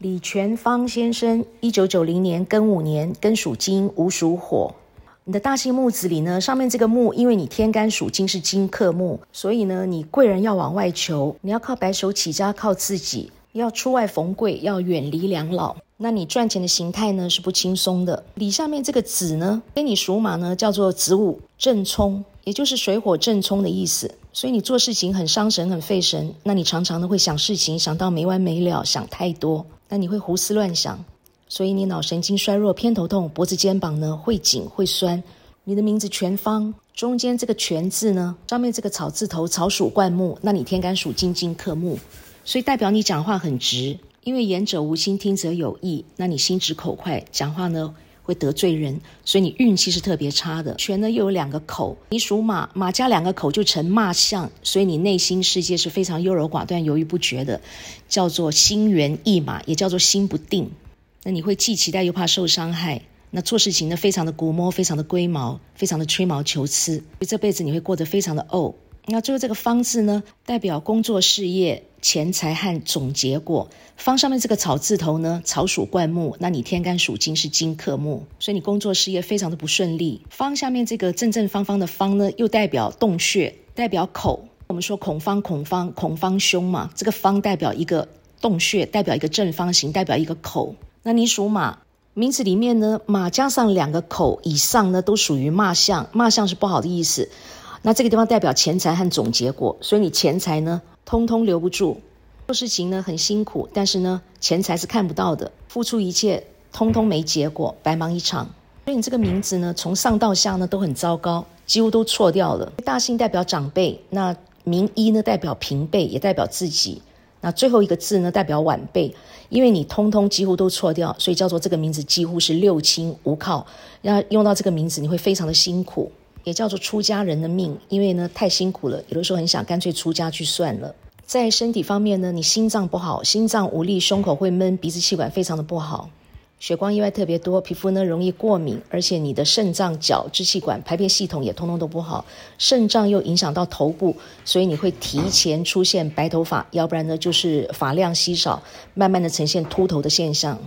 李全芳先生，一九九零年庚午年，庚属金，午属火。你的大姓木子里呢，上面这个木，因为你天干属金是金克木，所以呢，你贵人要往外求，你要靠白手起家，靠自己，要出外逢贵，要远离两老。那你赚钱的形态呢是不轻松的。李下面这个子呢，跟你属马呢，叫做子午正冲，也就是水火正冲的意思。所以你做事情很伤神，很费神。那你常常呢会想事情，想到没完没了，想太多。那你会胡思乱想，所以你脑神经衰弱，偏头痛，脖子肩膀呢会紧会酸。你的名字全方中间这个全字呢，上面这个草字头，草属灌木，那你天干属金，金克木，所以代表你讲话很直，因为言者无心，听者有意。那你心直口快，讲话呢会得罪人，所以你运气是特别差的。全呢又有两个口，你属马，马加两个口就成骂相，所以你内心世界是非常优柔寡断、犹豫不决的，叫做心猿意马，也叫做心不定。那你会既期待又怕受伤害，那做事情呢非常的古摸，非常的龟毛，非常的吹毛求疵，所以这辈子你会过得非常的怄。那最后这个方字呢，代表工作事业。钱财和总结果，方上面这个草字头呢，草属灌木，那你天干属金是金克木，所以你工作事业非常的不顺利。方下面这个正正方方的方呢，又代表洞穴，代表口。我们说孔方孔方孔方凶嘛，这个方代表一个洞穴，代表一个正方形，代表一个口。那你属马，名字里面呢，马加上两个口以上呢，都属于骂相，骂相是不好的意思。那这个地方代表钱财和总结果，所以你钱财呢？通通留不住，做事情呢很辛苦，但是呢钱财是看不到的，付出一切通通没结果，白忙一场。所以你这个名字呢，从上到下呢都很糟糕，几乎都错掉了。大姓代表长辈，那名一呢代表平辈，也代表自己。那最后一个字呢代表晚辈，因为你通通几乎都错掉，所以叫做这个名字几乎是六亲无靠。要用到这个名字，你会非常的辛苦。也叫做出家人的命，因为呢太辛苦了，有的时候很想干脆出家去算了。在身体方面呢，你心脏不好，心脏无力，胸口会闷，鼻子气管非常的不好，血光意外特别多，皮肤呢容易过敏，而且你的肾脏、脚、支气管、排便系统也通通都不好，肾脏又影响到头部，所以你会提前出现白头发，要不然呢就是发量稀少，慢慢的呈现秃头的现象。